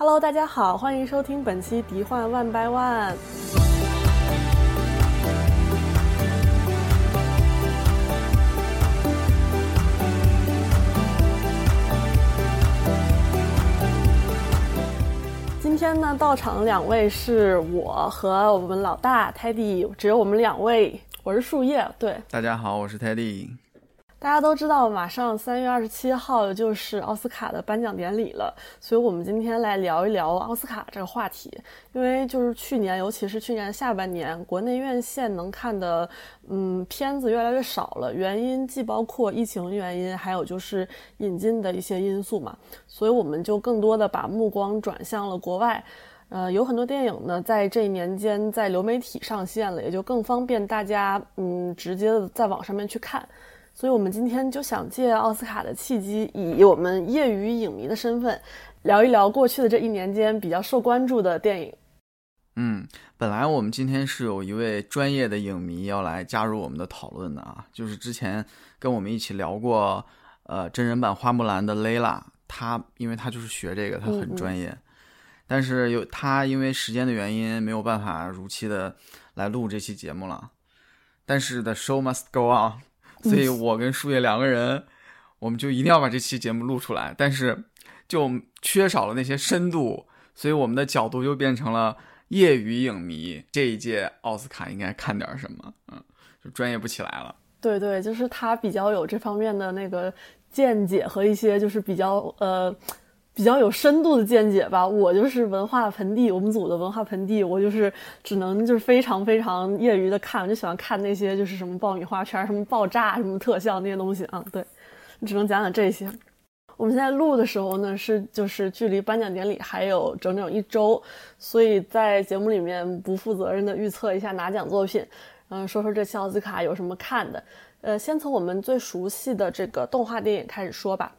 Hello，大家好，欢迎收听本期《敌幻万百万》。今天呢，到场的两位是我和我们老大 Teddy，只有我们两位。我是树叶，对，大家好，我是 Teddy。大家都知道，马上三月二十七号就是奥斯卡的颁奖典礼了，所以我们今天来聊一聊奥斯卡这个话题。因为就是去年，尤其是去年下半年，国内院线能看的嗯片子越来越少了，原因既包括疫情原因，还有就是引进的一些因素嘛，所以我们就更多的把目光转向了国外。呃，有很多电影呢，在这一年间在流媒体上线了，也就更方便大家嗯直接的在网上面去看。所以，我们今天就想借奥斯卡的契机，以我们业余影迷的身份，聊一聊过去的这一年间比较受关注的电影。嗯，本来我们今天是有一位专业的影迷要来加入我们的讨论的啊，就是之前跟我们一起聊过，呃，真人版花木兰的 Lila，，他因为他就是学这个，他很专业，但是有他因为时间的原因没有办法如期的来录这期节目了，但是 The show must go on。所以，我跟树叶两个人，我们就一定要把这期节目录出来。但是，就缺少了那些深度，所以我们的角度就变成了业余影迷。这一届奥斯卡应该看点什么？嗯，就专业不起来了。对对，就是他比较有这方面的那个见解和一些就是比较呃。比较有深度的见解吧，我就是文化盆地，我们组的文化盆地，我就是只能就是非常非常业余的看，我就喜欢看那些就是什么爆米花片、什么爆炸、什么特效那些东西啊。对，只能讲讲这些。我们现在录的时候呢，是就是距离颁奖典礼还有整整一周，所以在节目里面不负责任的预测一下拿奖作品，嗯，说说这次奥斯卡有什么看的。呃，先从我们最熟悉的这个动画电影开始说吧。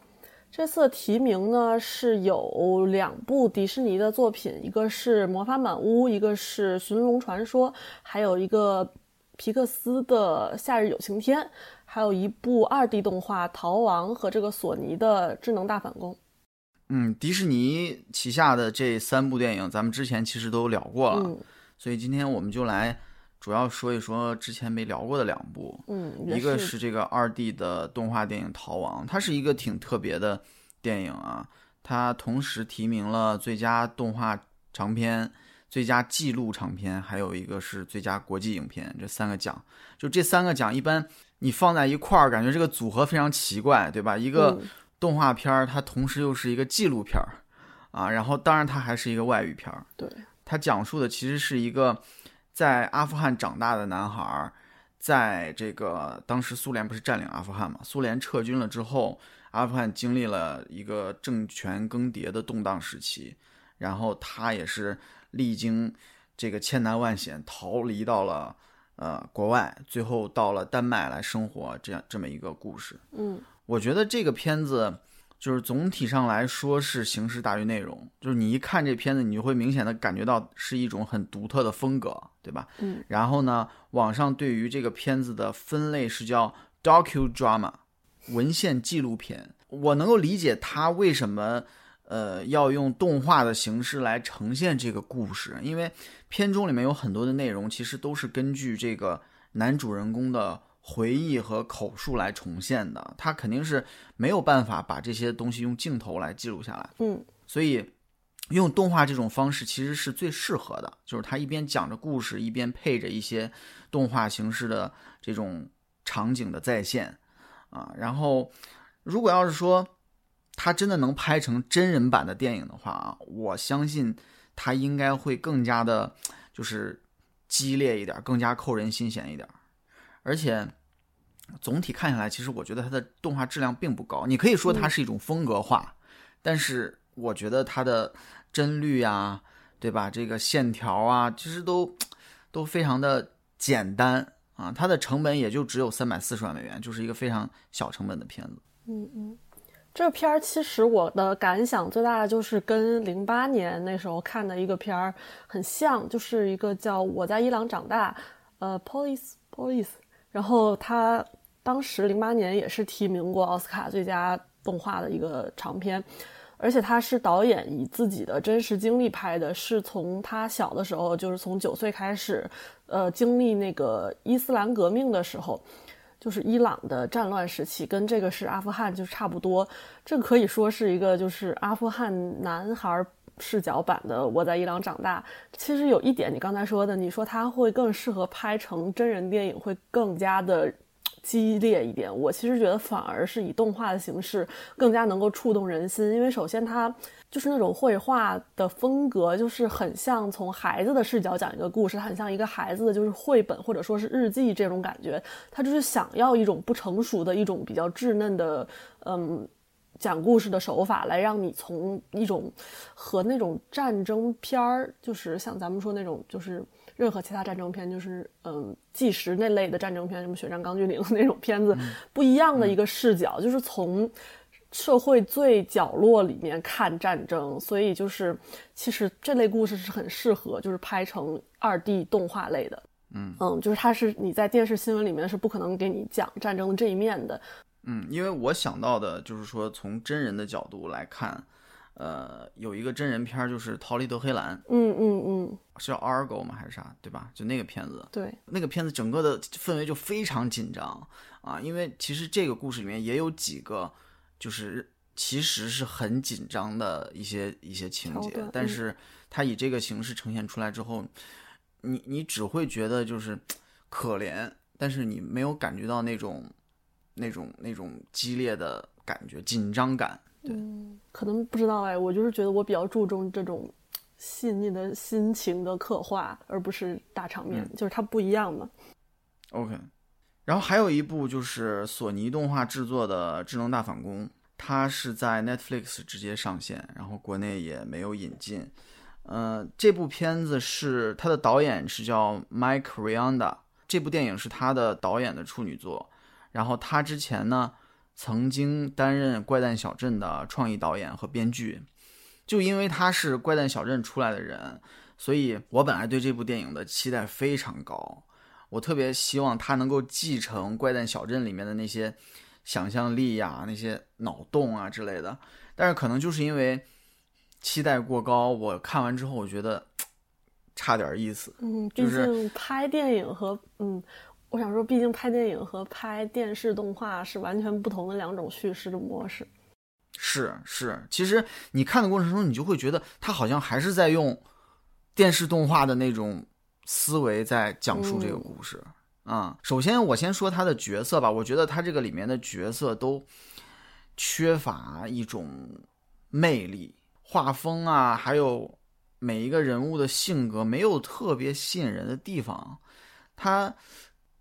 这次提名呢是有两部迪士尼的作品，一个是《魔法满屋》，一个是《寻龙传说》，还有一个皮克斯的《夏日有晴天》，还有一部二 D 动画《逃亡》和这个索尼的《智能大反攻》。嗯，迪士尼旗下的这三部电影，咱们之前其实都聊过了，所以今天我们就来。主要说一说之前没聊过的两部，嗯，一个是这个二 D 的动画电影《逃亡》，它是一个挺特别的电影啊，它同时提名了最佳动画长片、最佳纪录长片，还有一个是最佳国际影片，这三个奖，就这三个奖一般你放在一块儿，感觉这个组合非常奇怪，对吧？一个动画片儿，它同时又是一个纪录片儿，啊，然后当然它还是一个外语片儿，对，它讲述的其实是一个。在阿富汗长大的男孩，在这个当时苏联不是占领阿富汗嘛？苏联撤军了之后，阿富汗经历了一个政权更迭的动荡时期，然后他也是历经这个千难万险，逃离到了呃国外，最后到了丹麦来生活，这样这么一个故事。嗯，我觉得这个片子。就是总体上来说是形式大于内容，就是你一看这片子，你就会明显的感觉到是一种很独特的风格，对吧？嗯。然后呢，网上对于这个片子的分类是叫 docudrama，文献纪录片。我能够理解他为什么呃要用动画的形式来呈现这个故事，因为片中里面有很多的内容其实都是根据这个男主人公的。回忆和口述来重现的，他肯定是没有办法把这些东西用镜头来记录下来。嗯，所以用动画这种方式其实是最适合的，就是他一边讲着故事，一边配着一些动画形式的这种场景的再现啊。然后，如果要是说他真的能拍成真人版的电影的话啊，我相信他应该会更加的，就是激烈一点，更加扣人心弦一点，而且。总体看下来，其实我觉得它的动画质量并不高。你可以说它是一种风格化，但是我觉得它的帧率啊，对吧？这个线条啊，其实都都非常的简单啊。它的成本也就只有三百四十万美元，就是一个非常小成本的片子。嗯嗯，这片儿其实我的感想最大的就是跟零八年那时候看的一个片儿很像，就是一个叫《我在伊朗长大》，呃，Police Police，然后它。当时零八年也是提名过奥斯卡最佳动画的一个长片，而且他是导演以自己的真实经历拍的，是从他小的时候，就是从九岁开始，呃，经历那个伊斯兰革命的时候，就是伊朗的战乱时期，跟这个是阿富汗就差不多。这可以说是一个就是阿富汗男孩视角版的《我在伊朗长大》。其实有一点，你刚才说的，你说他会更适合拍成真人电影，会更加的。激烈一点，我其实觉得反而是以动画的形式更加能够触动人心，因为首先它就是那种绘画的风格，就是很像从孩子的视角讲一个故事，它很像一个孩子的就是绘本或者说是日记这种感觉，他就是想要一种不成熟的一种比较稚嫩的，嗯。讲故事的手法来让你从一种和那种战争片儿，就是像咱们说那种，就是任何其他战争片，就是嗯纪实那类的战争片，什么《血战钢锯岭》那种片子不一样的一个视角，就是从社会最角落里面看战争，所以就是其实这类故事是很适合就是拍成二 D 动画类的，嗯嗯，就是它是你在电视新闻里面是不可能给你讲战争的这一面的。嗯，因为我想到的就是说，从真人的角度来看，呃，有一个真人片儿就是《逃离德黑兰》，嗯嗯嗯，是叫《Argo》吗？还是啥？对吧？就那个片子，对，那个片子整个的氛围就非常紧张啊，因为其实这个故事里面也有几个，就是其实是很紧张的一些一些情节，但是它以这个形式呈现出来之后，你你只会觉得就是可怜，但是你没有感觉到那种。那种那种激烈的感觉，紧张感，对，可能不知道哎，我就是觉得我比较注重这种细腻的心情的刻画，而不是大场面，就是它不一样嘛。OK，然后还有一部就是索尼动画制作的《智能大反攻》，它是在 Netflix 直接上线，然后国内也没有引进。呃，这部片子是它的导演是叫 Mike Rianda，这部电影是他的导演的处女作。然后他之前呢，曾经担任《怪诞小镇》的创意导演和编剧，就因为他是《怪诞小镇》出来的人，所以我本来对这部电影的期待非常高。我特别希望他能够继承《怪诞小镇》里面的那些想象力呀、那些脑洞啊之类的。但是可能就是因为期待过高，我看完之后我觉得 差点意思。嗯，毕竟拍电影和嗯。我想说，毕竟拍电影和拍电视动画是完全不同的两种叙事的模式。是是，其实你看的过程中，你就会觉得他好像还是在用电视动画的那种思维在讲述这个故事啊。首先，我先说他的角色吧，我觉得他这个里面的角色都缺乏一种魅力，画风啊，还有每一个人物的性格没有特别吸引人的地方，他。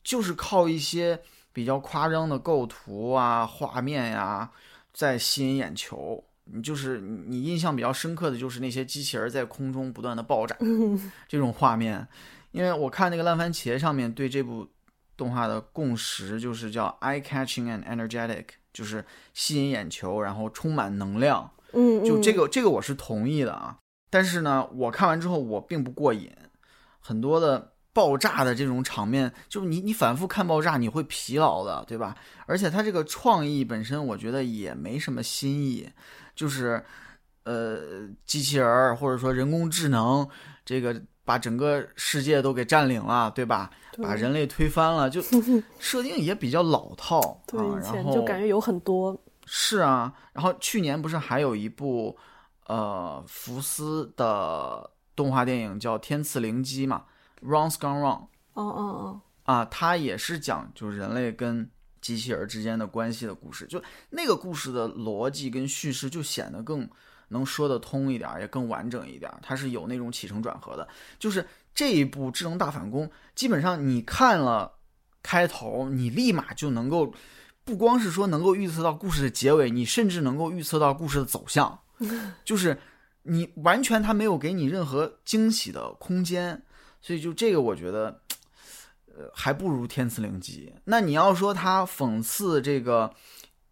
就是靠一些比较夸张的构图啊、画面呀，在吸引眼球。你就是你印象比较深刻的就是那些机器人在空中不断的爆炸 这种画面。因为我看那个烂番茄上面对这部动画的共识就是叫 eye catching and energetic，就是吸引眼球，然后充满能量。嗯，就这个这个我是同意的啊。但是呢，我看完之后我并不过瘾，很多的。爆炸的这种场面，就是你你反复看爆炸，你会疲劳的，对吧？而且它这个创意本身，我觉得也没什么新意，就是，呃，机器人或者说人工智能，这个把整个世界都给占领了，对吧？把人类推翻了，就 设定也比较老套。对，然后就感觉有很多。是啊，然后去年不是还有一部，呃，福斯的动画电影叫《天赐灵机》嘛？Wrong's gone wrong。哦哦哦！啊，它也是讲就是人类跟机器人之间的关系的故事，就那个故事的逻辑跟叙事就显得更能说得通一点，也更完整一点。它是有那种起承转合的。就是这一部《智能大反攻》，基本上你看了开头，你立马就能够不光是说能够预测到故事的结尾，你甚至能够预测到故事的走向。就是你完全它没有给你任何惊喜的空间。所以就这个，我觉得，呃，还不如《天赐灵机》。那你要说他讽刺这个，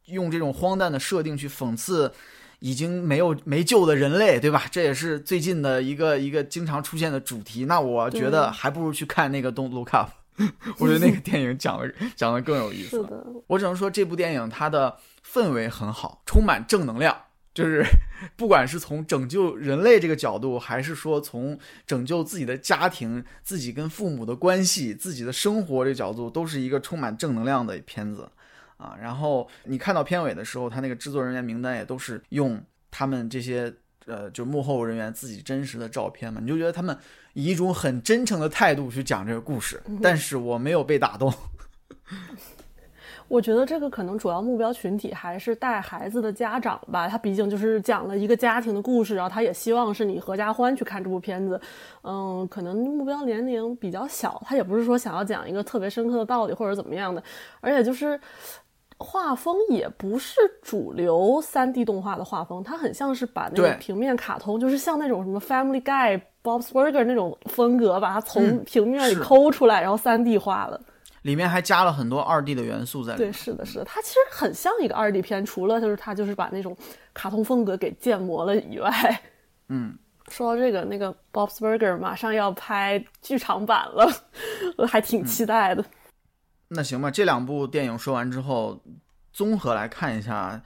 用这种荒诞的设定去讽刺已经没有没救的人类，对吧？这也是最近的一个一个经常出现的主题。那我觉得还不如去看那个《Don't Look Up》，我觉得那个电影讲的讲的更有意思。是的，我只能说这部电影它的氛围很好，充满正能量就是 不管是从拯救人类这个角度，还是说从拯救自己的家庭、自己跟父母的关系、自己的生活这个角度，都是一个充满正能量的片子啊。然后你看到片尾的时候，他那个制作人员名单也都是用他们这些呃，就幕后人员自己真实的照片嘛，你就觉得他们以一种很真诚的态度去讲这个故事。但是我没有被打动。我觉得这个可能主要目标群体还是带孩子的家长吧，他毕竟就是讲了一个家庭的故事，然后他也希望是你合家欢去看这部片子，嗯，可能目标年龄比较小，他也不是说想要讲一个特别深刻的道理或者怎么样的，而且就是画风也不是主流三 D 动画的画风，它很像是把那个平面卡通，就是像那种什么 Family Guy、Bob's Burger 那种风格，把它从平面里抠出来，然后三 D 画了。里面还加了很多二 D 的元素在里面。对，是的，是的，它其实很像一个二 D 片，除了就是它就是把那种卡通风格给建模了以外。嗯，说到这个，那个 Bob's Burger 马上要拍剧场版了，我还挺期待的。那行吧，这两部电影说完之后，综合来看一下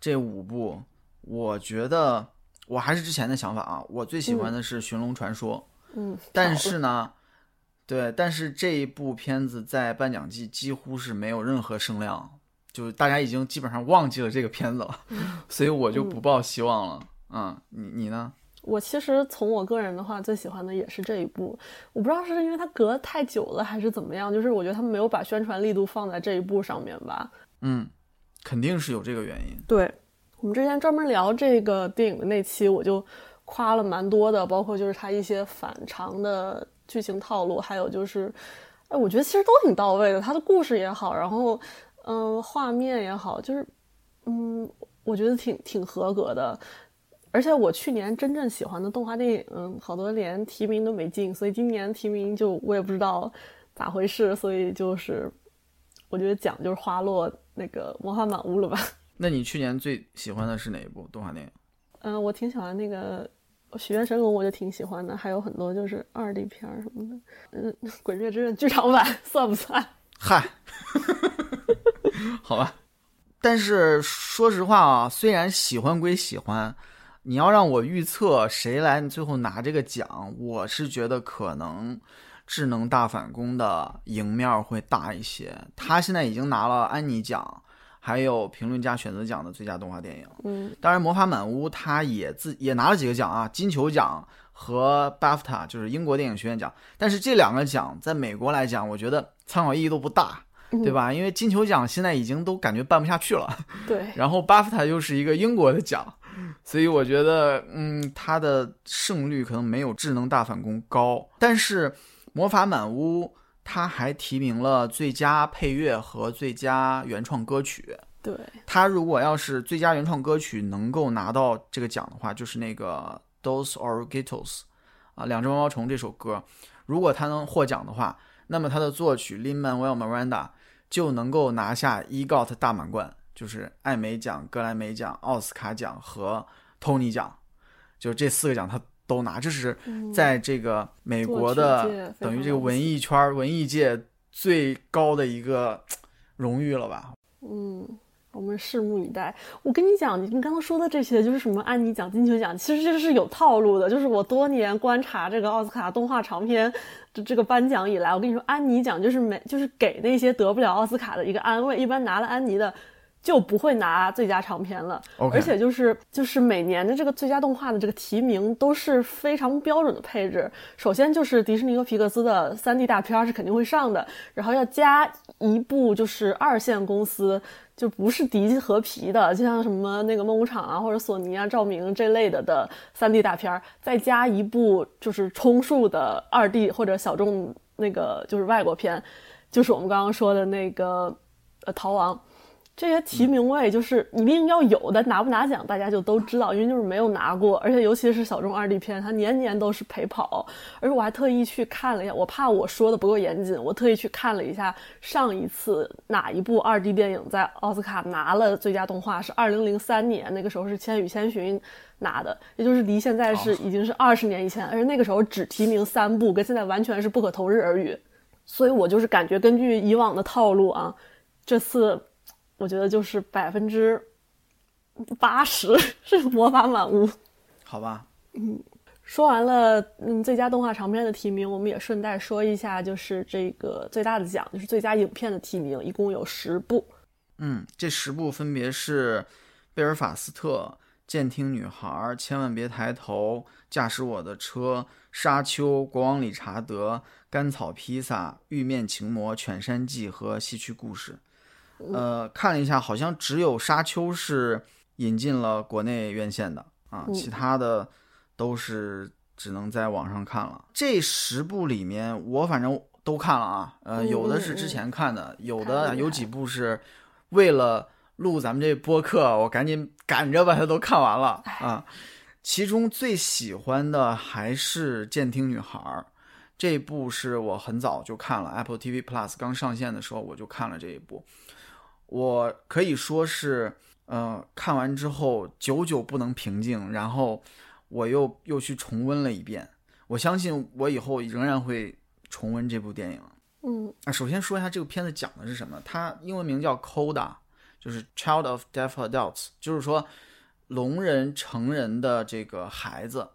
这五部，我觉得我还是之前的想法啊，我最喜欢的是《寻龙传说》。嗯，但是呢。对，但是这一部片子在颁奖季几乎是没有任何声量，就是大家已经基本上忘记了这个片子了，所以我就不抱希望了。嗯，你你呢？我其实从我个人的话，最喜欢的也是这一部。我不知道是因为它隔太久了，还是怎么样，就是我觉得他们没有把宣传力度放在这一部上面吧。嗯，肯定是有这个原因。对我们之前专门聊这个电影的那期，我就夸了蛮多的，包括就是它一些反常的。剧情套路，还有就是，哎，我觉得其实都挺到位的。他的故事也好，然后，嗯，画面也好，就是，嗯，我觉得挺挺合格的。而且我去年真正喜欢的动画电影，嗯，好多连提名都没进，所以今年提名就我也不知道咋回事。所以就是，我觉得奖就是花落那个魔法满屋了吧。那你去年最喜欢的是哪一部动画电影？嗯，我挺喜欢那个。许愿神龙我就挺喜欢的，还有很多就是二 D 片儿什么的。嗯，鬼灭之刃剧场版算不算？嗨，好吧。但是说实话啊，虽然喜欢归喜欢，你要让我预测谁来最后拿这个奖，我是觉得可能智能大反攻的赢面会大一些。他现在已经拿了安妮奖。还有评论家选择奖的最佳动画电影，嗯，当然《魔法满屋》它也自也拿了几个奖啊，金球奖和 BAFTA 就是英国电影学院奖。但是这两个奖在美国来讲，我觉得参考意义都不大，对吧？因为金球奖现在已经都感觉办不下去了，对。然后 BAFTA 又是一个英国的奖，所以我觉得，嗯，它的胜率可能没有智能大反攻高。但是《魔法满屋》。他还提名了最佳配乐和最佳原创歌曲。对他，如果要是最佳原创歌曲能够拿到这个奖的话，就是那个《Those Are Gittles》啊，两只毛毛虫这首歌，如果他能获奖的话，那么他的作曲 Lin Manuel Miranda 就能够拿下 EGOT 大满贯，就是艾美奖、格莱美奖、奥斯卡奖和托尼奖，就这四个奖他。都拿，这是在这个美国的等于这个文艺圈、文艺界最高的一个荣誉了吧？嗯，我们拭目以待。我跟你讲，你你刚刚说的这些，就是什么安妮奖、金球奖，其实这是有套路的。就是我多年观察这个奥斯卡动画长片的这个颁奖以来，我跟你说，安妮奖就是没就是给那些得不了奥斯卡的一个安慰。一般拿了安妮的。就不会拿最佳长片了，而且就是就是每年的这个最佳动画的这个提名都是非常标准的配置。首先就是迪士尼和皮克斯的三 D 大片是肯定会上的，然后要加一部就是二线公司，就不是迪和皮的，就像什么那个梦工厂啊或者索尼啊、照明这类的的三 D 大片，再加一部就是充数的二 D 或者小众那个就是外国片，就是我们刚刚说的那个呃逃亡。这些提名位就是一定要有的，拿不拿奖大家就都知道，因为就是没有拿过，而且尤其是小众二 D 片，它年年都是陪跑。而且我还特意去看了一下，我怕我说的不够严谨，我特意去看了一下上一次哪一部二 D 电影在奥斯卡拿了最佳动画是二零零三年，那个时候是《千与千寻》拿的，也就是离现在是已经是二十年以前，而且那个时候只提名三部，跟现在完全是不可同日而语。所以我就是感觉根据以往的套路啊，这次。我觉得就是百分之八十 是魔法满屋。好吧，嗯，说完了，嗯，最佳动画长片的提名，我们也顺带说一下，就是这个最大的奖，就是最佳影片的提名，一共有十部。嗯，这十部分别是《贝尔法斯特》《监听女孩》《千万别抬头》《驾驶我的车》《沙丘》《国王理查德》《甘草披萨》《玉面情魔》《犬山记》和《西区故事》。呃，看了一下，好像只有《沙丘》是引进了国内院线的啊，其他的都是只能在网上看了。这十部里面，我反正都看了啊，呃，有的是之前看的，有的有几部是。为了录咱们这播客，我赶紧赶着把它都看完了啊！其中最喜欢的还是《监听女孩》这一部，是我很早就看了，Apple TV Plus 刚上线的时候我就看了这一部。我可以说是，呃，看完之后久久不能平静，然后我又又去重温了一遍。我相信我以后仍然会重温这部电影。嗯啊，首先说一下这个片子讲的是什么。它英文名叫 Coda，就是 Child of Deaf Adults，就是说聋人成人的这个孩子。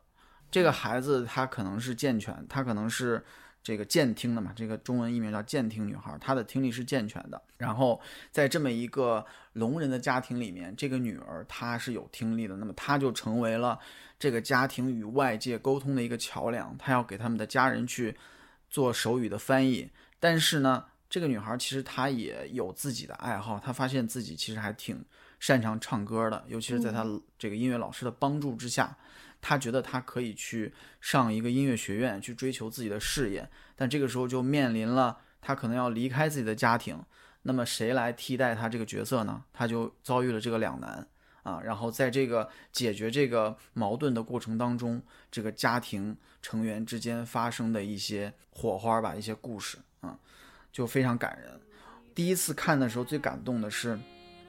这个孩子他可能是健全，他可能是这个健听的嘛。这个中文译名叫健听女孩，她的听力是健全的。然后在这么一个聋人的家庭里面，这个女儿她是有听力的，那么她就成为了这个家庭与外界沟通的一个桥梁。她要给他们的家人去做手语的翻译。但是呢，这个女孩其实她也有自己的爱好，她发现自己其实还挺擅长唱歌的，尤其是在她这个音乐老师的帮助之下，她觉得他可以去上一个音乐学院去追求自己的事业。但这个时候就面临了他可能要离开自己的家庭，那么谁来替代他这个角色呢？他就遭遇了这个两难啊。然后在这个解决这个矛盾的过程当中，这个家庭成员之间发生的一些火花吧，一些故事啊。就非常感人。第一次看的时候，最感动的是，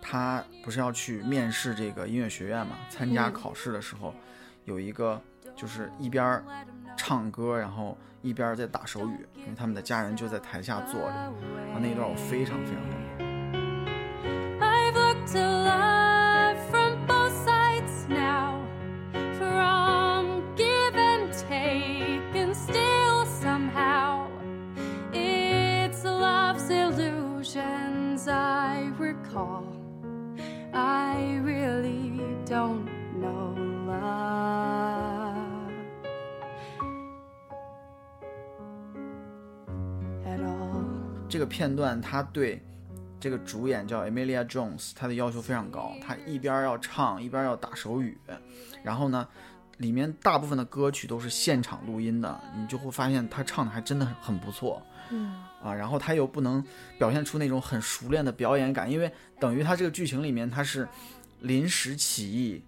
他不是要去面试这个音乐学院嘛？参加考试的时候，有一个就是一边唱歌，然后一边在打手语，因为他们的家人就在台下坐着。啊，那一段我非常非常感动。这个片段，他对这个主演叫 Emilia Jones，他的要求非常高。他一边要唱，一边要打手语。然后呢，里面大部分的歌曲都是现场录音的，你就会发现他唱的还真的很不错。嗯啊，然后他又不能表现出那种很熟练的表演感，因为等于他这个剧情里面他是临时起意，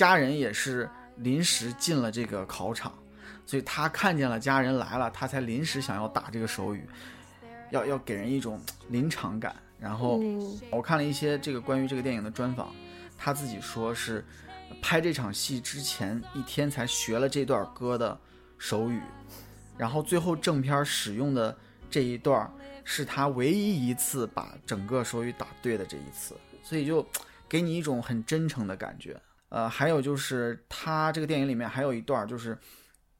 家人也是临时进了这个考场，所以他看见了家人来了，他才临时想要打这个手语。要要给人一种临场感，然后我看了一些这个关于这个电影的专访，他自己说是拍这场戏之前一天才学了这段歌的手语，然后最后正片使用的这一段是他唯一一次把整个手语打对的这一次，所以就给你一种很真诚的感觉。呃，还有就是他这个电影里面还有一段就是。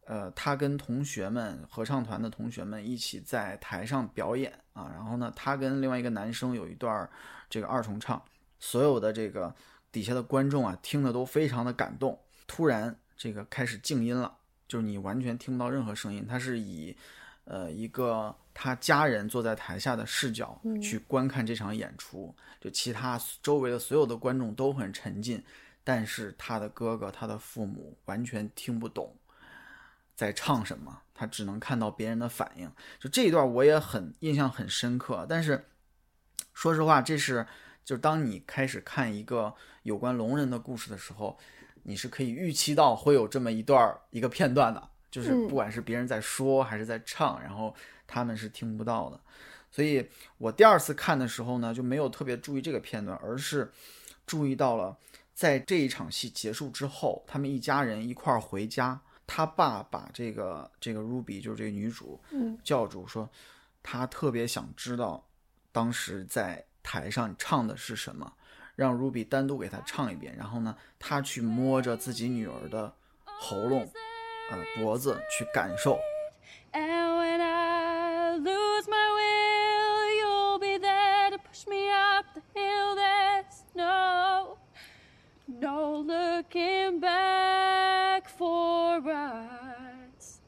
呃，他跟同学们合唱团的同学们一起在台上表演啊，然后呢，他跟另外一个男生有一段这个二重唱，所有的这个底下的观众啊，听的都非常的感动。突然，这个开始静音了，就是你完全听不到任何声音。他是以呃一个他家人坐在台下的视角去观看这场演出，就其他周围的所有的观众都很沉浸，但是他的哥哥、他的父母完全听不懂。在唱什么？他只能看到别人的反应。就这一段，我也很印象很深刻。但是，说实话，这是就是当你开始看一个有关聋人的故事的时候，你是可以预期到会有这么一段一个片段的。就是不管是别人在说还是在唱，然后他们是听不到的。所以我第二次看的时候呢，就没有特别注意这个片段，而是注意到了在这一场戏结束之后，他们一家人一块儿回家。他爸把这个这个 Ruby 就是这个女主嗯叫住，说他特别想知道当时在台上唱的是什么。让 Ruby 单独给他唱一遍，然后呢，他去摸着自己女儿的喉咙、呃脖子去感受。And when I lose my will, you'll be there to push me up the hill. There's no, no looking back for us.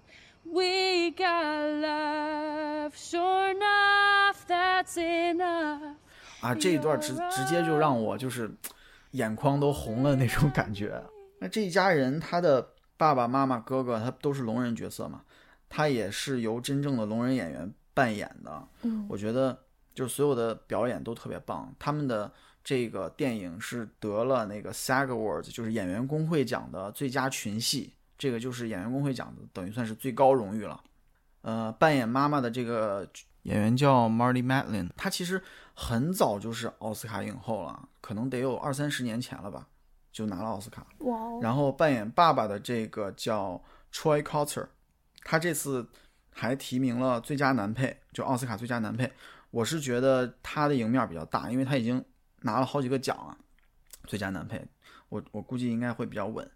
We got love, sure enough, that's enough. 啊，这一段直直接就让我就是眼眶都红了那种感觉。那这一家人，他的爸爸妈妈、哥哥，他都是聋人角色嘛，他也是由真正的聋人演员扮演的。嗯我觉得就是所有的表演都特别棒。他们的这个电影是得了那个 SAG Awards，就是演员工会奖的最佳群戏，这个就是演员工会奖的，等于算是最高荣誉了。呃，扮演妈妈的这个演员叫 Marty Matlin，她其实很早就是奥斯卡影后了，可能得有二三十年前了吧，就拿了奥斯卡。哇哦，然后扮演爸爸的这个叫 Troy Cotter，他这次还提名了最佳男配，就奥斯卡最佳男配。我是觉得他的赢面比较大，因为他已经拿了好几个奖啊，最佳男配，我我估计应该会比较稳。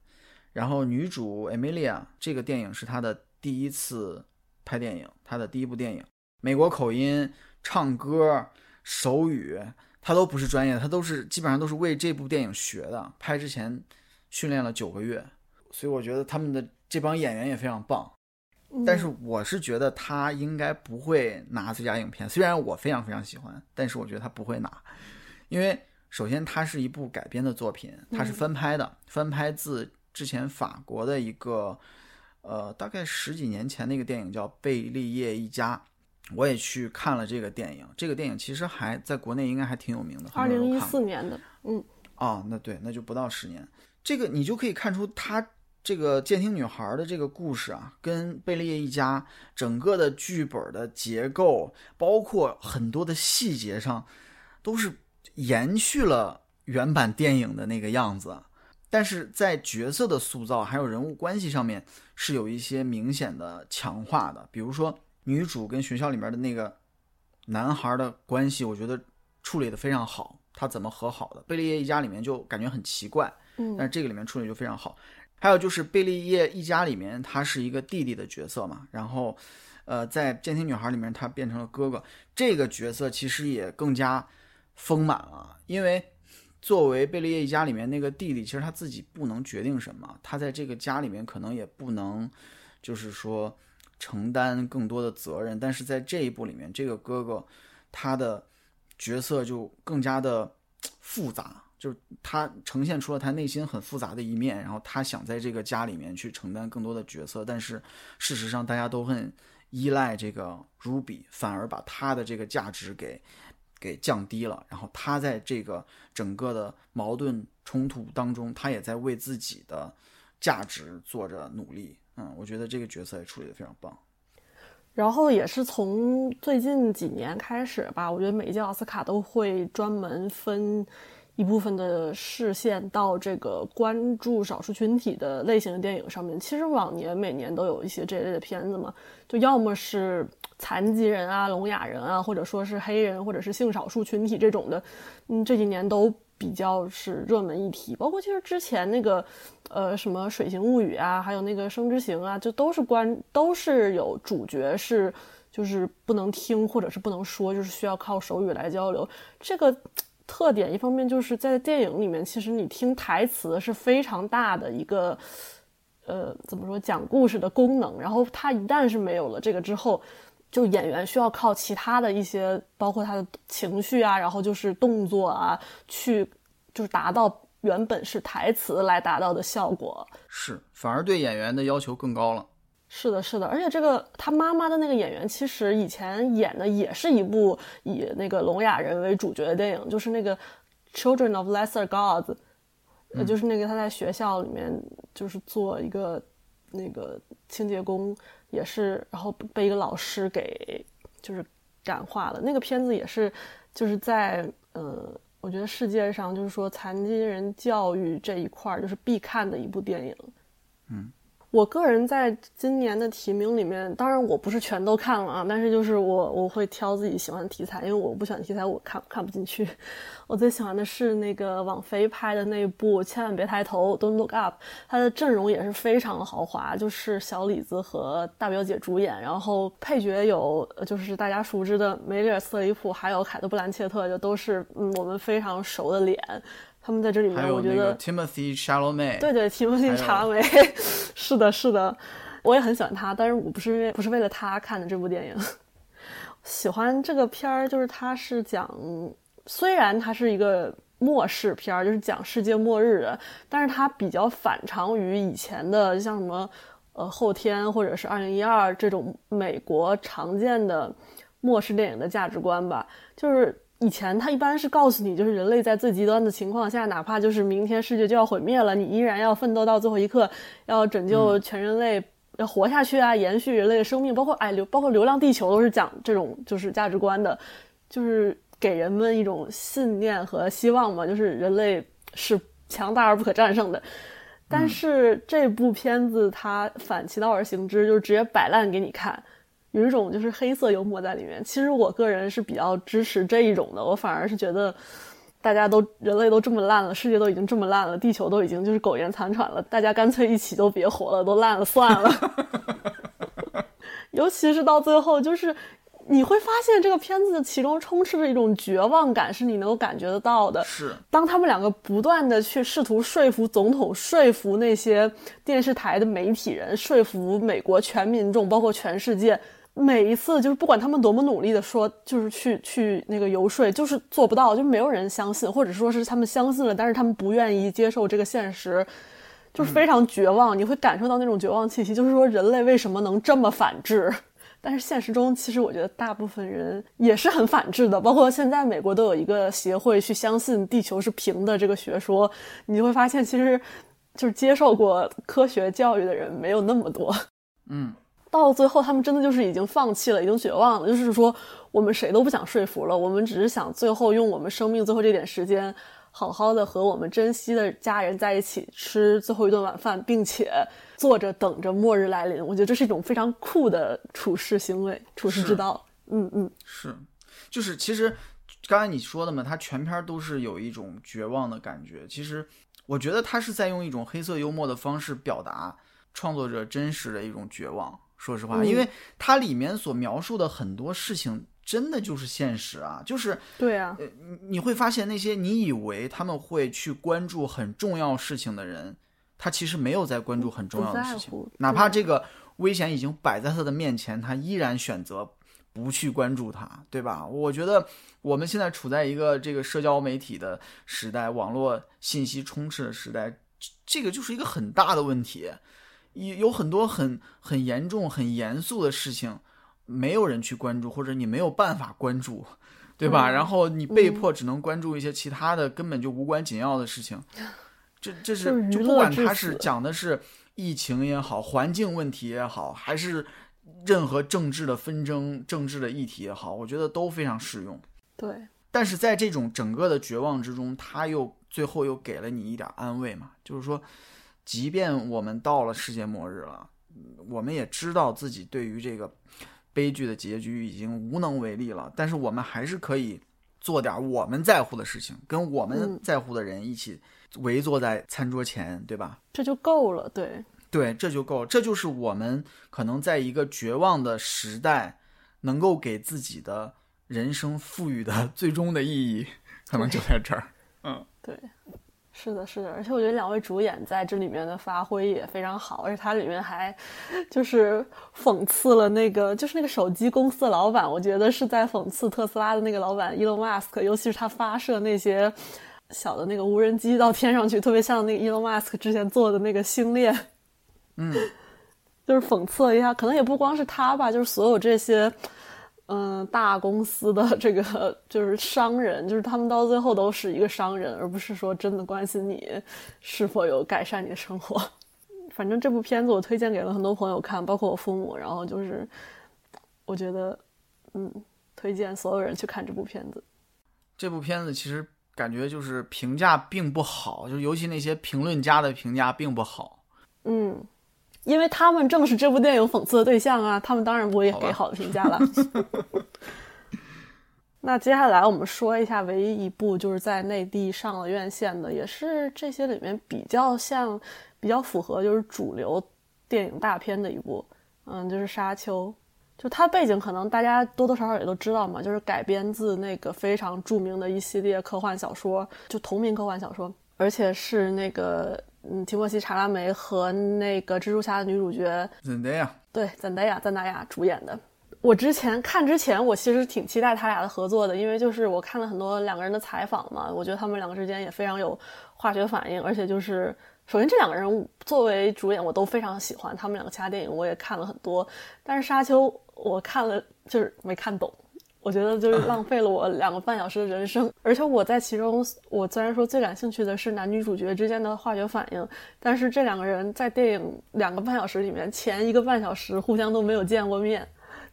然后女主 Emilia 这个电影是她的第一次拍电影，她的第一部电影，美国口音、唱歌、手语，她都不是专业的，她都是基本上都是为这部电影学的。拍之前训练了九个月，所以我觉得他们的这帮演员也非常棒。但是我是觉得他应该不会拿最佳影片，虽然我非常非常喜欢，但是我觉得他不会拿，因为首先它是一部改编的作品，它是翻拍的，翻拍自之前法国的一个，呃，大概十几年前的一个电影叫《贝利叶一家》，我也去看了这个电影，这个电影其实还在国内应该还挺有名的，二零一四年的，嗯，啊，那对，那就不到十年。这个你就可以看出，他这个监听女孩的这个故事啊，跟贝利叶一家整个的剧本的结构，包括很多的细节上，都是延续了原版电影的那个样子。但是在角色的塑造还有人物关系上面是有一些明显的强化的，比如说女主跟学校里面的那个男孩的关系，我觉得处理的非常好。他怎么和好的？贝利叶一家里面就感觉很奇怪，嗯但是这个里面处理就非常好。还有就是贝利叶一家里面，他是一个弟弟的角色嘛，然后，呃，在监听女孩里面，他变成了哥哥，这个角色其实也更加丰满了，因为作为贝利叶一家里面那个弟弟，其实他自己不能决定什么，他在这个家里面可能也不能，就是说承担更多的责任，但是在这一部里面，这个哥哥他的角色就更加的复杂，就是他呈现出了他内心很复杂的一面，然后他想在这个家里面去承担更多的角色，但是事实上大家都很依赖这个 Ruby，反而把他的这个价值给给降低了，然后他在这个整个的矛盾冲突当中，他也在为自己的价值做着努力。嗯，我觉得这个角色也处理的非常棒。然后也是从最近几年开始吧，我觉得每一届奥斯卡都会专门分一部分的视线到这个关注少数群体的类型的电影上面。其实往年每年都有一些这类的片子嘛，就要么是残疾人啊、聋哑人啊，或者说是黑人或者是性少数群体这种的，嗯，这几年都比较是热门议题。包括其实之前那个，呃，什么《水形物语》啊，还有那个《生之行》啊，就都是关都是有主角是就是不能听或者是不能说，就是需要靠手语来交流。这个特点一方面就是在电影里面，其实你听台词是非常大的一个。呃，怎么说讲故事的功能？然后它一旦是没有了这个之后，就演员需要靠其他的一些，包括他的情绪啊，然后就是动作啊，去就是达到原本是台词来达到的效果。是，反而对演员的要求更高了。是的，是的，而且这个他妈妈的那个演员，其实以前演的也是一部以那个聋哑人为主角的电影，就是那个《Children of Lesser Gods》，呃，就是那个他在学校里面就是做一个那个清洁工，也是，然后被一个老师给就是感化了。那个片子也是就是在呃，我觉得世界上就是说残疾人教育这一块儿就是必看的一部电影。嗯我个人在今年的提名里面，当然我不是全都看了啊，但是就是我我会挑自己喜欢的题材，因为我不喜欢题材我看看不进去。我最喜欢的是那个网飞拍的那部《千万别抬头》（Don't Look Up），它的阵容也是非常的豪华，就是小李子和大表姐主演，然后配角有就是大家熟知的梅丽尔·斯特里普，还有凯特·布兰切特，就都是嗯我们非常熟的脸。他们在这里面，我觉得 Timothy Chalamet，对对，提莫西还有·查拉梅，是的，是的，我也很喜欢他，但是我不是因为不是为了他看的这部电影。喜欢这个片儿，就是它是讲，虽然它是一个末世片儿，就是讲世界末日的，但是它比较反常于以前的像什么呃后天或者是二零一二这种美国常见的末世电影的价值观吧，就是。以前它一般是告诉你，就是人类在最极端的情况下，哪怕就是明天世界就要毁灭了，你依然要奋斗到最后一刻，要拯救全人类，要活下去啊，延续人类的生命。包括哎流，包括《流浪地球》都是讲这种就是价值观的，就是给人们一种信念和希望嘛，就是人类是强大而不可战胜的。但是这部片子它反其道而行之，就是直接摆烂给你看。有一种就是黑色幽默在里面。其实我个人是比较支持这一种的，我反而是觉得大家都人类都这么烂了，世界都已经这么烂了，地球都已经就是苟延残喘了，大家干脆一起都别活了，都烂了算了。尤其是到最后，就是你会发现这个片子其中充斥着一种绝望感，是你能够感觉得到的。是当他们两个不断的去试图说服总统、说服那些电视台的媒体人、说服美国全民众，包括全世界，每一次就是不管他们多么努力的说，就是去去那个游说，就是做不到，就没有人相信，或者说是他们相信了，但是他们不愿意接受这个现实。就是非常绝望，你会感受到那种绝望气息。就是说，人类为什么能这么反智？但是现实中，其实我觉得大部分人也是很反智的。包括现在美国都有一个协会去相信地球是平的这个学说，你就会发现，其实就是接受过科学教育的人没有那么多。嗯，到最后，他们真的就是已经放弃了，已经绝望了。就是说，我们谁都不想说服了，我们只是想最后用我们生命最后这点时间。好好的和我们珍惜的家人在一起吃最后一顿晚饭，并且坐着等着末日来临。我觉得这是一种非常酷的处事行为、处事之道。嗯嗯，是，就是其实刚才你说的嘛，他全篇都是有一种绝望的感觉。其实我觉得他是在用一种黑色幽默的方式表达创作者真实的一种绝望。说实话，嗯因为它里面所描述的很多事情。真的就是现实啊，就是对啊，呃，你你会发现那些你以为他们会去关注很重要事情的人，他其实没有在关注很重要的事情哪怕这个危险已经摆在他的面前，他依然选择不去关注它，对吧？我觉得我们现在处在一个这个社交媒体的时代，网络信息充斥的时代，这这个就是一个很大的问题，有有很多很很严重、很严肃的事情。没有人去关注，或者你没有办法关注，对吧？嗯然后你被迫只能关注一些其他的根本就无关紧要的事情，这这是就不管他是讲的是疫情也好，环境问题也好，还是任何政治的纷争、政治的议题也好，我觉得都非常适用。对，但是在这种整个的绝望之中，他又最后又给了你一点安慰嘛，就是说，即便我们到了世界末日了，我们也知道自己对于这个悲剧的结局已经无能为力了，但是我们还是可以做点我们在乎的事情，跟我们嗯在乎的人一起围坐在餐桌前，对吧？这就够了。对，对，这就够了，这就是我们可能在一个绝望的时代，能够给自己的人生赋予的 最终的意义，可能就在这儿。嗯对，是的，是的，而且我觉得两位主演在这里面的发挥也非常好，而且它里面还就是讽刺了那个就是那个手机公司的老板，我觉得是在讽刺特斯拉的那个老板伊隆马斯克，尤其是他发射那些小的那个无人机到天上去，特别像那个伊隆马斯克之前做的那个星链，嗯，就是讽刺了一下，可能也不光是他吧，就是所有这些。嗯，大公司的这个就是商人，就是他们到最后都是一个商人，而不是说真的关心你是否有改善你的生活。反正这部片子我推荐给了很多朋友看，包括我父母。然后就是，我觉得，嗯，推荐所有人去看这部片子。这部片子其实感觉就是评价并不好，就尤其那些评论家的评价并不好。嗯，因为他们正是这部电影讽刺的对象啊，他们当然不会给好的评价了。那接下来我们说一下唯一一部就是在内地上了院线的，也是这些里面比较像、比较符合就是主流电影大片的一部，嗯，就是《沙丘》。就它背景可能大家多多少少也都知道嘛，就是改编自那个非常著名的一系列科幻小说，就同名科幻小说，而且是那个嗯提莫西·查拉梅和那个蜘蛛侠的女主角怎的呀？对，赞达亚赞达亚主演的。我之前看之前，我其实挺期待他俩的合作的，因为就是我看了很多两个人的采访嘛，我觉得他们两个之间也非常有化学反应，而且就是首先这两个人作为主演我都非常喜欢，他们两个其他电影我也看了很多，但是《沙丘》我看了就是没看懂。我觉得就是浪费了我两个半小时的人生，而且我在其中，我虽然说最感兴趣的是男女主角之间的化学反应，但是这两个人在电影两个半小时里面，前一个半小时互相都没有见过面，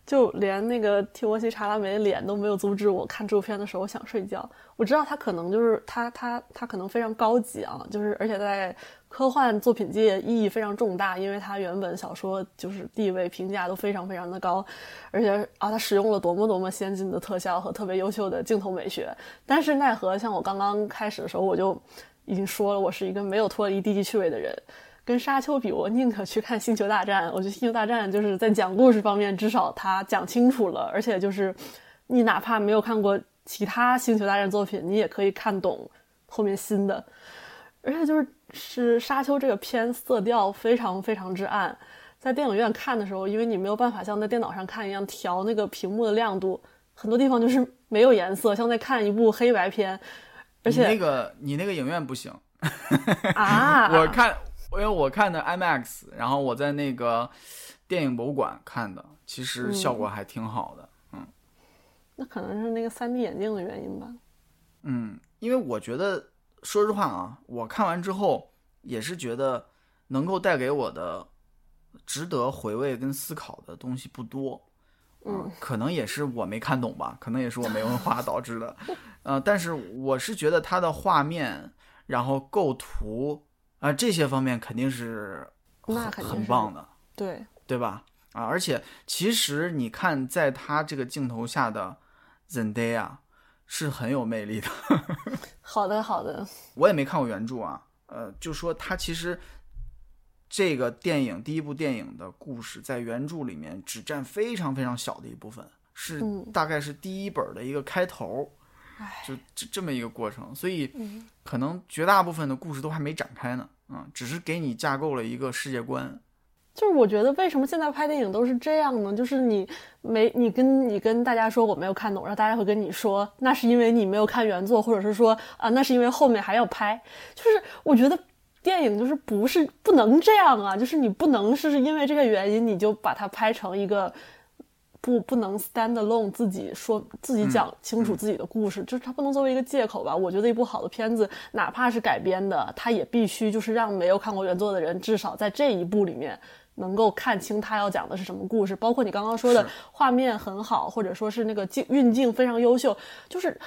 就连那个提莫西·查拉梅的脸都没有阻止我看这部片的时候我想睡觉。我知道他可能就是他他他可能非常高级啊，就是而且在科幻作品界意义非常重大，因为他原本小说就是地位评价都非常非常的高，而且啊他使用了多么多么先进的特效和特别优秀的镜头美学。但是奈何像我刚刚开始的时候我就已经说了，我是一个没有脱离低级趣味的人。跟沙丘比，我宁可去看《星球大战》。我觉得《星球大战》就是在讲故事方面，至少它讲清楚了，而且就是你哪怕没有看过其他《星球大战》作品，你也可以看懂后面新的。而且就是是沙丘这个片色调非常非常之暗，在电影院看的时候，因为你没有办法像在电脑上看一样调那个屏幕的亮度，很多地方就是没有颜色，像在看一部黑白片。而且那个你那个影院不行，啊，我看因为我看的 IMAX，然后我在那个电影博物馆看的，其实效果还挺好的。嗯那可能是那个 3D 眼镜的原因吧。嗯，因为我觉得说实话啊，我看完之后也是觉得能够带给我的值得回味跟思考的东西不多。嗯，可能也是我没看懂吧，可能也是我没文化 导致的。呃，但是我是觉得它的画面，然后构图啊、这些方面肯定是很那肯定是很棒的，对，对吧？啊，而且其实你看，在他这个镜头下的 Zendaya 是很有魅力的。好的好的，我也没看过原著啊，呃，就说他其实这个电影第一部电影的故事在原著里面只占非常非常小的一部分，是嗯大概是第一本的一个开头，唉就这这么一个过程，所以嗯可能绝大部分的故事都还没展开呢，啊、只是给你架构了一个世界观。就是我觉得为什么现在拍电影都是这样呢？就是你没你跟你跟大家说我没有看懂，然后大家会跟你说那是因为你没有看原作，或者是说啊那是因为后面还要拍。就是我觉得电影就是不是不能这样啊，就是你不能是因为这个原因你就把它拍成一个不不能 stand alone 自己说自己讲清楚自己的故事，就是它不能作为一个借口吧。我觉得一部好的片子，哪怕是改编的，它也必须就是让没有看过原作的人，至少在这一部里面能够看清他要讲的是什么故事。包括你刚刚说的画面很好，或者说是那个镜运镜非常优秀，就是。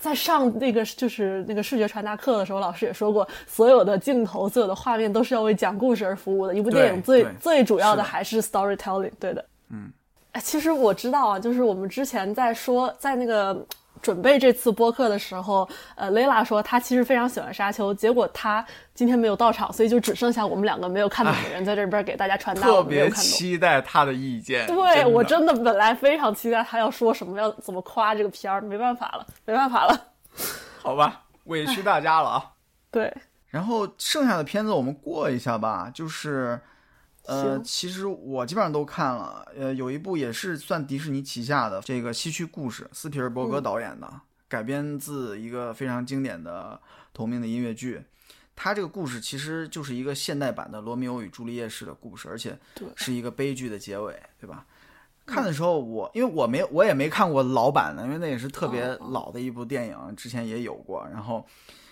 在上那个就是那个视觉传达课的时候，老师也说过，所有的镜头、所有的画面都是要为讲故事而服务的。一部电影最最主要的还是 storytelling，对的。嗯，哎，其实我知道啊，就是我们之前在说，在那个准备这次播客的时候，呃，雷拉说她其实非常喜欢沙丘，结果她今天没有到场，所以就只剩下我们两个没有看懂的人在这边给大家传达特别。期待他的意见。对我真真的本来非常期待他要说什么，要怎么夸这个片儿，没办法了，没办法了。好吧，委屈大家了啊。对，然后剩下的片子我们过一下吧，就是，呃，其实我基本上都看了，呃，有一部也是算迪士尼旗下的这个《西区故事》，斯皮尔伯格嗯导演的，改编自一个非常经典的同名的音乐剧。它这个故事其实就是一个现代版的罗密欧与朱丽叶式的故事，而且是一个悲剧的结尾，对吧？看的时候我，因为我没我也没看过老版的，因为那也是特别老的一部电影，之前也有过。然后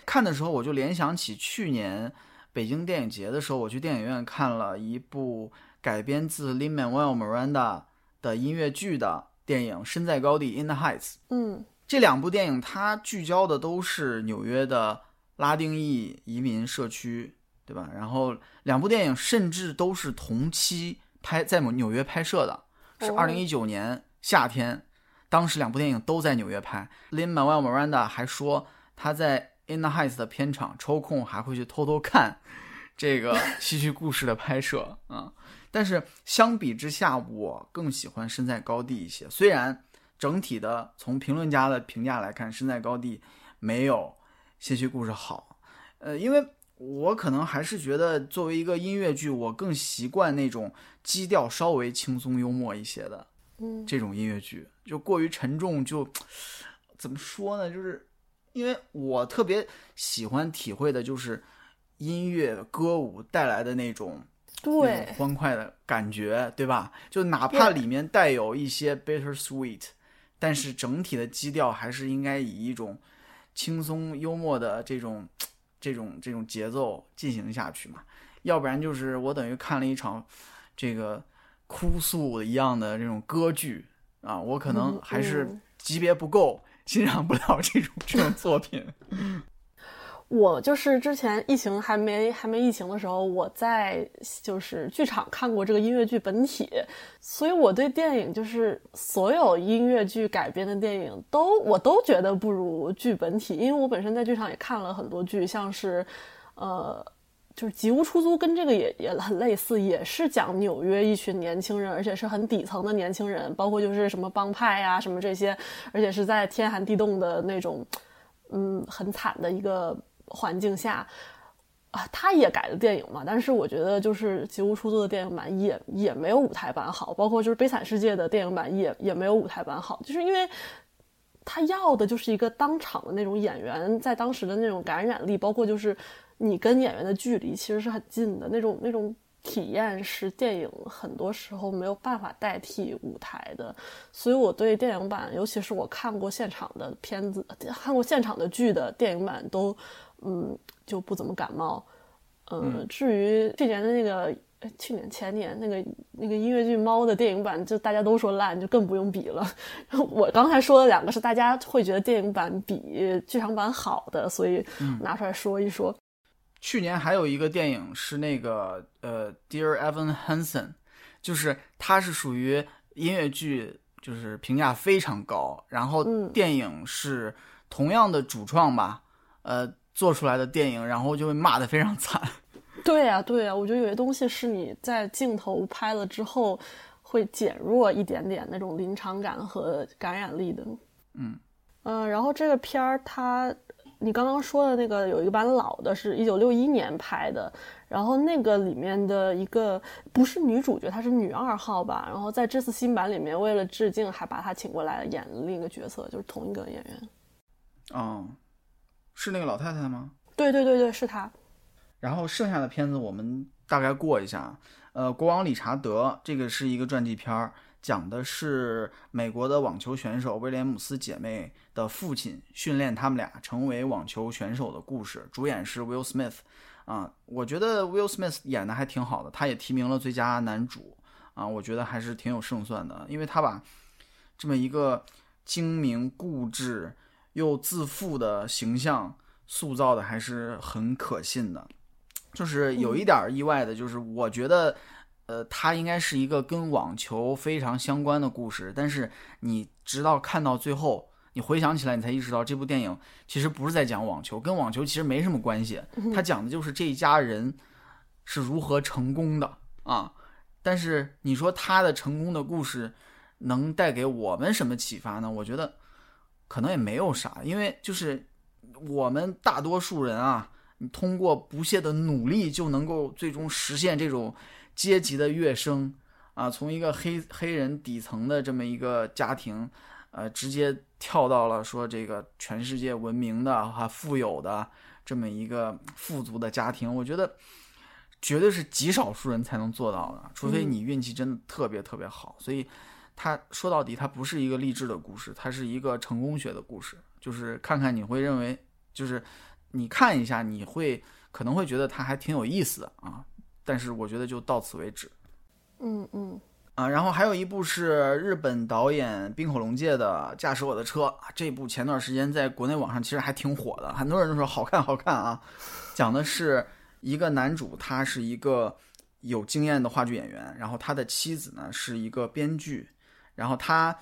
看的时候，我就联想起去年北京电影节的时候，我去电影院看了一部改编自 Lin Manuel Miranda 的音乐剧的电影《身在高地》（In the Heights）。嗯这两部电影它聚焦的都是纽约的拉丁裔移民社区对吧？然后两部电影甚至都是同期拍在纽约拍摄的，是哦二零一九年夏天，当时两部电影都在纽约拍。Lin Manuel Miranda 还说他在 In the Heights 的片场抽空还会去偷偷看这个 戏剧故事的拍摄啊。但是相比之下，我更喜欢《身在高地》一些。虽然整体的从评论家的评价来看，《身在高地》没有戏剧故事好，呃，因为我可能还是觉得作为一个音乐剧，我更习惯那种基调稍微轻松幽默一些的嗯这种音乐剧，就过于沉重就，怎么说呢？就是因为我特别喜欢体会的就是音乐歌舞带来的那种那对种欢快的感觉，对吧？就哪怕里面带有一些 bitter sweet，但是整体的基调还是应该以一种轻松幽默的这种这种这种节奏进行下去嘛。要不然就是我等于看了一场这个哭诉一样的这种歌剧啊，我可能嗯还是嗯级别不够，欣赏不了这种这种 作品。我就是之前疫情还没还没疫情的时候，我在就是剧场看过这个音乐剧本体，所以我对电影就是所有音乐剧改编的电影都我都觉得不如剧本体，因为我本身在剧场也看了很多剧，像是呃。就是《吉屋出租》跟这个也也很类似，也是讲纽约一群年轻人，而且是很底层的年轻人，包括就是什么帮派呀、什么这些，而且是在天寒地冻的那种，嗯，很惨的一个环境下，啊，他也改的电影嘛，但是我觉得就是《吉屋出租》的电影版也也没有舞台版好，包括就是《悲惨世界》的电影版也也没有舞台版好，就是因为他要的就是一个当场的那种演员在当时的那种感染力，包括就是你跟演员的距离其实是很近的那种那种体验是电影很多时候没有办法代替舞台的，所以我对电影版，尤其是我看过现场的片子、看过现场的剧的电影版都，嗯，就不怎么感冒。嗯，至于去年的那个，呃去年前年那个那个音乐剧《猫》的电影版，就大家都说烂，就更不用比了。我刚才说的两个是大家会觉得电影版比剧场版好的，所以拿出来说一说。去年还有一个电影是那个呃，Dear Evan Hansen，就是它是属于音乐剧，就是评价非常高，然后嗯电影是同样的主创吧，呃做出来的电影，然后就会骂得非常惨。对呀、对呀、我觉得有些东西是你在镜头拍了之后会减弱一点点那种临场感和感染力的。嗯嗯、然后这个片儿它，你刚刚说的那个有一个版老的，是一九六一年拍的，然后那个里面的一个不是女主角，她是女二号吧，然后在这次新版里面，为了致敬，还把她请过来演另一个角色，就是同一个演员。哦，是那个老太太吗？对对对对，是她。然后剩下的片子我们大概过一下。呃，国王理查德这个是一个传记片儿，讲的是美国的网球选手威廉姆斯姐妹的父亲训练他们俩成为网球选手的故事。主演是 Will Smith，啊，我觉得 Will Smith 演的还挺好的，他也提名了最佳男主啊，我觉得还是挺有胜算的，因为他把这么一个精明固执又自负的形象塑造的还是很可信的。就是有一点儿意外的，就是我觉得，呃，它应该是一个跟网球非常相关的故事，但是你直到看到最后，你回想起来，你才意识到这部电影其实不是在讲网球，跟网球其实没什么关系，它讲的就是这一家人是如何成功的啊。但是你说他的成功的故事能带给我们什么启发呢？我觉得可能也没有啥，因为就是我们大多数人啊。你通过不懈的努力就能够最终实现这种阶级的跃升啊，从一个黑黑人底层的这么一个家庭，呃，直接跳到了说这个全世界闻名的哈富有的这么一个富足的家庭，我觉得绝对是极少数人才能做到的，除非你运气真的特别特别好。所以，他说到底，它不是一个励志的故事，它是一个成功学的故事，就是看看你会认为就是。你看一下，你会可能会觉得它还挺有意思的啊，但是我觉得就到此为止。嗯嗯啊，然后还有一部是日本导演冰火龙介的《驾驶我的车》，这部前段时间在国内网上其实还挺火的，很多人都说好看好看啊。讲的是一个男主他是一个有经验的话剧演员，然后他的妻子呢是一个编剧，然后他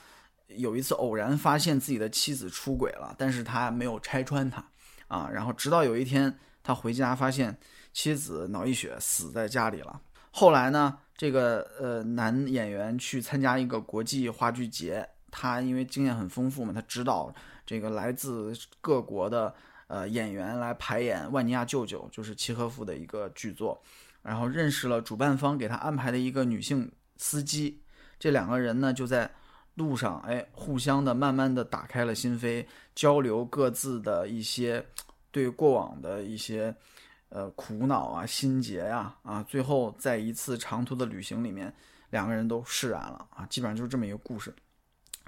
有一次偶然发现自己的妻子出轨了，但是他没有拆穿他啊，然后直到有一天他回家发现妻子脑溢血死在家里了。后来呢，这个呃男演员去参加一个国际话剧节，他因为经验很丰富嘛，他指导这个来自各国的呃演员来排演《万尼亚舅舅》，就是契诃夫的一个剧作，然后认识了主办方给他安排的一个女性司机，这两个人呢就在路上，哎，互相的慢慢的打开了心扉，交流各自的一些对过往的一些。呃，苦恼啊，心结呀，啊，最后在一次长途的旅行里面，两个人都释然了啊，基本上就是这么一个故事。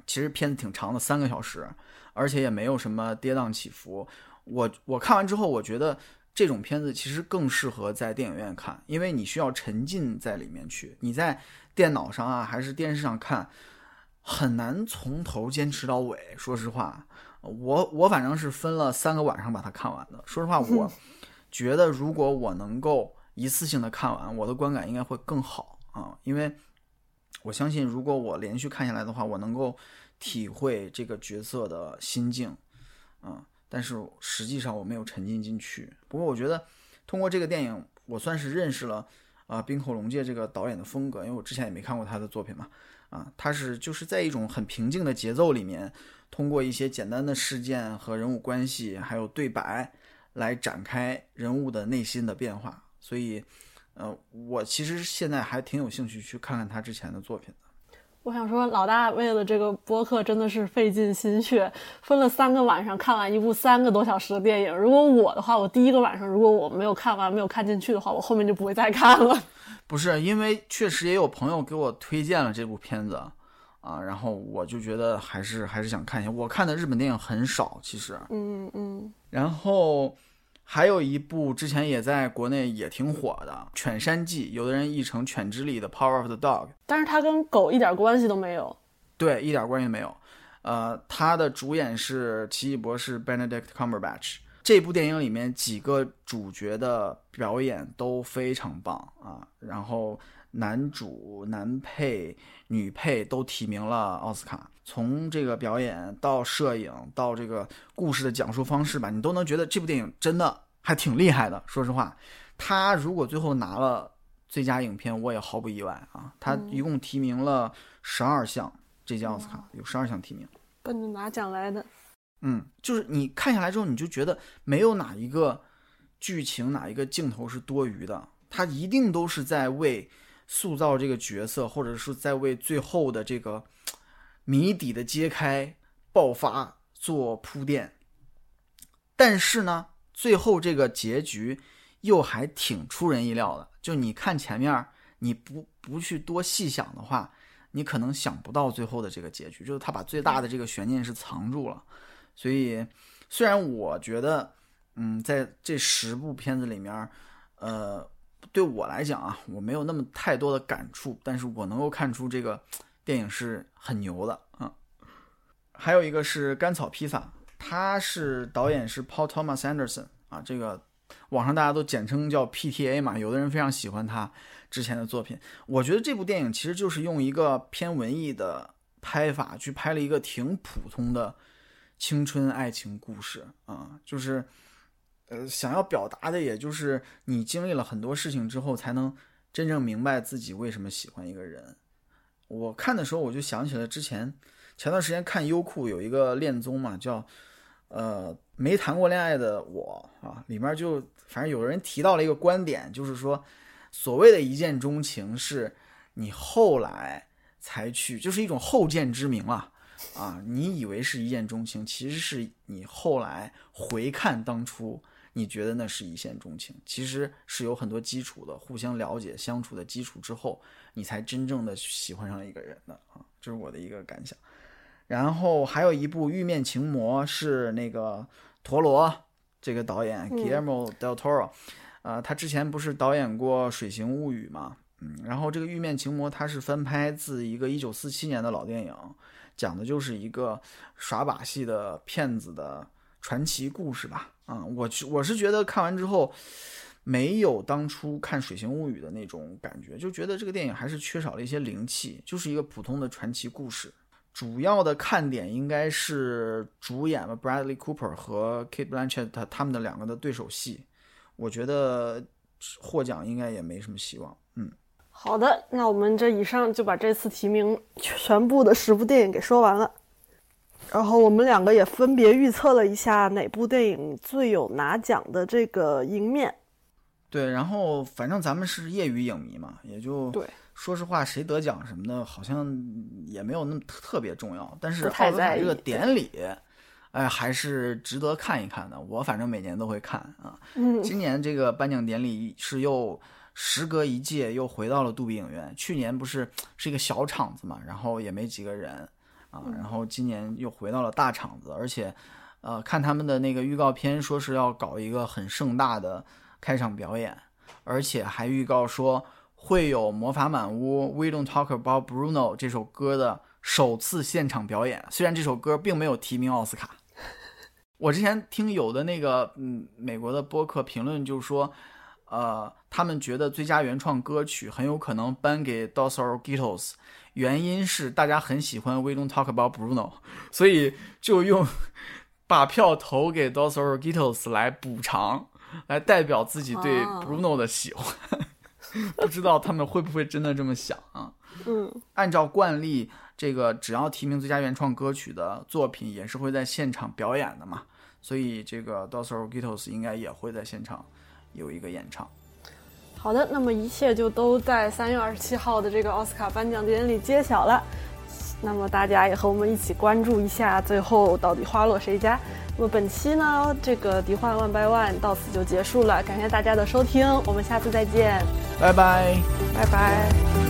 其实片子挺长的，三个小时，而且也没有什么跌宕起伏。我我看完之后，我觉得这种片子其实更适合在电影院看，因为你需要沉浸在里面去。你在电脑上啊，还是电视上看，很难从头坚持到尾。说实话，我我反正是分了三个晚上把它看完的。说实话，我。觉得如果我能够一次性的看完，我的观感应该会更好啊，因为我相信，如果我连续看下来的话，我能够体会这个角色的心境，啊，但是实际上我没有沉浸进去。不过我觉得通过这个电影，我算是认识了啊冰口龙介这个导演的风格，因为我之前也没看过他的作品嘛，啊，他是就是在一种很平静的节奏里面，通过一些简单的事件和人物关系，还有对白。来展开人物的内心的变化，所以，呃，我其实现在还挺有兴趣去看看他之前的作品的。我想说，老大为了这个播客真的是费尽心血，分了三个晚上看完一部三个多小时的电影。如果我的话，我第一个晚上如果我没有看完、没有看进去的话，我后面就不会再看了。不是，因为确实也有朋友给我推荐了这部片子啊，然后我就觉得还是还是想看一下。我看的日本电影很少，其实，嗯嗯，然后。还有一部之前也在国内也挺火的《犬山记》，有的人译成《犬之力》的《Power of the Dog》，但是它跟狗一点关系都没有。对，一点关系没有。呃，它的主演是奇异博士 Benedict Cumberbatch。这部电影里面几个主角的表演都非常棒啊，然后男主、男配、女配都提名了奥斯卡。从这个表演到摄影到这个故事的讲述方式吧，你都能觉得这部电影真的还挺厉害的。说实话，他如果最后拿了最佳影片，我也毫不意外啊。他一共提名了十二项，这届奥斯卡有十二项提名，奔着拿奖来的。嗯，就是你看下来之后，你就觉得没有哪一个剧情、哪一个镜头是多余的，他一定都是在为塑造这个角色，或者是在为最后的这个。谜底的揭开、爆发做铺垫，但是呢，最后这个结局又还挺出人意料的。就你看前面，你不不去多细想的话，你可能想不到最后的这个结局。就是他把最大的这个悬念是藏住了。所以，虽然我觉得，嗯，在这十部片子里面，呃，对我来讲啊，我没有那么太多的感触，但是我能够看出这个。电影是很牛的啊，还有一个是《甘草披萨》，他是导演是 Paul Thomas Anderson 啊，这个网上大家都简称叫 PTA 嘛，有的人非常喜欢他之前的作品。我觉得这部电影其实就是用一个偏文艺的拍法去拍了一个挺普通的青春爱情故事啊，就是呃想要表达的也就是你经历了很多事情之后才能真正明白自己为什么喜欢一个人。我看的时候，我就想起了之前前段时间看优酷有一个恋综嘛，叫呃没谈过恋爱的我啊，里面就反正有人提到了一个观点，就是说所谓的一见钟情是你后来才去，就是一种后见之明啊啊，你以为是一见钟情，其实是你后来回看当初。你觉得那是一见钟情，其实是有很多基础的，互相了解、相处的基础之后，你才真正的喜欢上一个人的啊，这是我的一个感想。然后还有一部《玉面情魔》，是那个陀螺这个导演 Guillermo del Toro，呃，他之前不是导演过《水形物语》嘛，嗯，然后这个《玉面情魔》它是翻拍自一个一九四七年的老电影，讲的就是一个耍把戏的骗子的传奇故事吧。啊，我我是觉得看完之后，没有当初看《水形物语》的那种感觉，就觉得这个电影还是缺少了一些灵气，就是一个普通的传奇故事。主要的看点应该是主演了 Bradley Cooper 和 Kate Blanchett 他们的两个的对手戏，我觉得获奖应该也没什么希望。嗯，好的，那我们这以上就把这次提名全部的十部电影给说完了。然后我们两个也分别预测了一下哪部电影最有拿奖的这个赢面。对，然后反正咱们是业余影迷嘛，也就对。说实话，谁得奖什么的，好像也没有那么特别重要。但是奥斯卡这个典礼，哎，还是值得看一看的。我反正每年都会看啊。嗯。今年这个颁奖典礼是又时隔一届又回到了杜比影院。去年不是是一个小场子嘛，然后也没几个人啊。然后今年又回到了大场子，而且，呃，看他们的那个预告片，说是要搞一个很盛大的开场表演，而且还预告说。会有《魔法满屋》《We Don't Talk About Bruno》这首歌的首次现场表演。虽然这首歌并没有提名奥斯卡，我之前听有的那个嗯美国的播客评论就说，呃，他们觉得最佳原创歌曲很有可能颁给 Dos Orguitos，原因是大家很喜欢《We Don't Talk About Bruno》，所以就用把票投给 Dos Orguitos 来补偿，来代表自己对 Bruno 的喜欢。不知道他们会不会真的这么想啊？嗯，按照惯例，这个只要提名最佳原创歌曲的作品，也是会在现场表演的嘛。所以这个 Dos Orguitos 应该也会在现场有一个演唱。好的，那么一切就都在三月二十七号的这个奥斯卡颁奖典礼揭晓了。那么大家也和我们一起关注一下，最后到底花落谁家？那么本期呢，这个迪幻 One by One 到此就结束了，感谢大家的收听，我们下次再见，拜拜，拜拜。